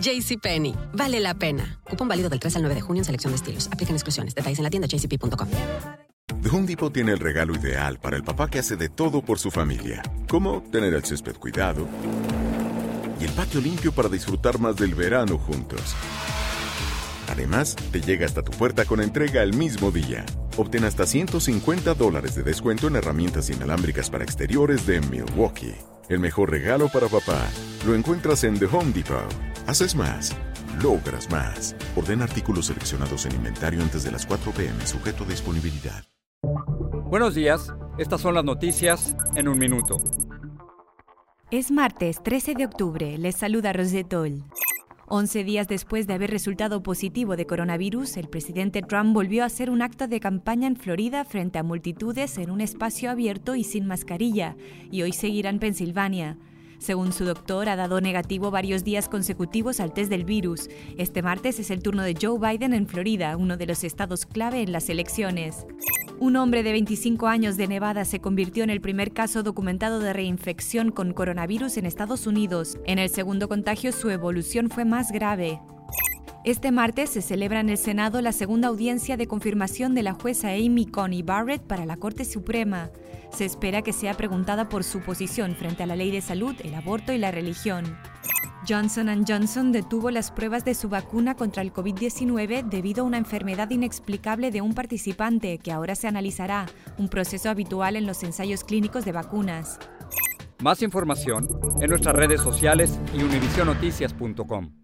JCPenney, vale la pena. Cupón válido del 3 al 9 de junio en selección de estilos. Aplican exclusiones. Detalles en la tienda jcp.com. The Home Depot tiene el regalo ideal para el papá que hace de todo por su familia, como tener el césped cuidado y el patio limpio para disfrutar más del verano juntos. Además, te llega hasta tu puerta con entrega el mismo día. Obtén hasta 150 dólares de descuento en herramientas inalámbricas para exteriores de Milwaukee. El mejor regalo para papá lo encuentras en The Home Depot. Haces más, logras más. Orden artículos seleccionados en inventario antes de las 4 pm, sujeto a disponibilidad. Buenos días, estas son las noticias en un minuto. Es martes 13 de octubre, les saluda Rosetol. 11 días después de haber resultado positivo de coronavirus, el presidente Trump volvió a hacer un acto de campaña en Florida frente a multitudes en un espacio abierto y sin mascarilla, y hoy seguirá en Pensilvania. Según su doctor, ha dado negativo varios días consecutivos al test del virus. Este martes es el turno de Joe Biden en Florida, uno de los estados clave en las elecciones. Un hombre de 25 años de Nevada se convirtió en el primer caso documentado de reinfección con coronavirus en Estados Unidos. En el segundo contagio su evolución fue más grave. Este martes se celebra en el Senado la segunda audiencia de confirmación de la jueza Amy Coney Barrett para la Corte Suprema. Se espera que sea preguntada por su posición frente a la ley de salud, el aborto y la religión. Johnson Johnson detuvo las pruebas de su vacuna contra el COVID-19 debido a una enfermedad inexplicable de un participante que ahora se analizará, un proceso habitual en los ensayos clínicos de vacunas. Más información en nuestras redes sociales y univisionoticias.com.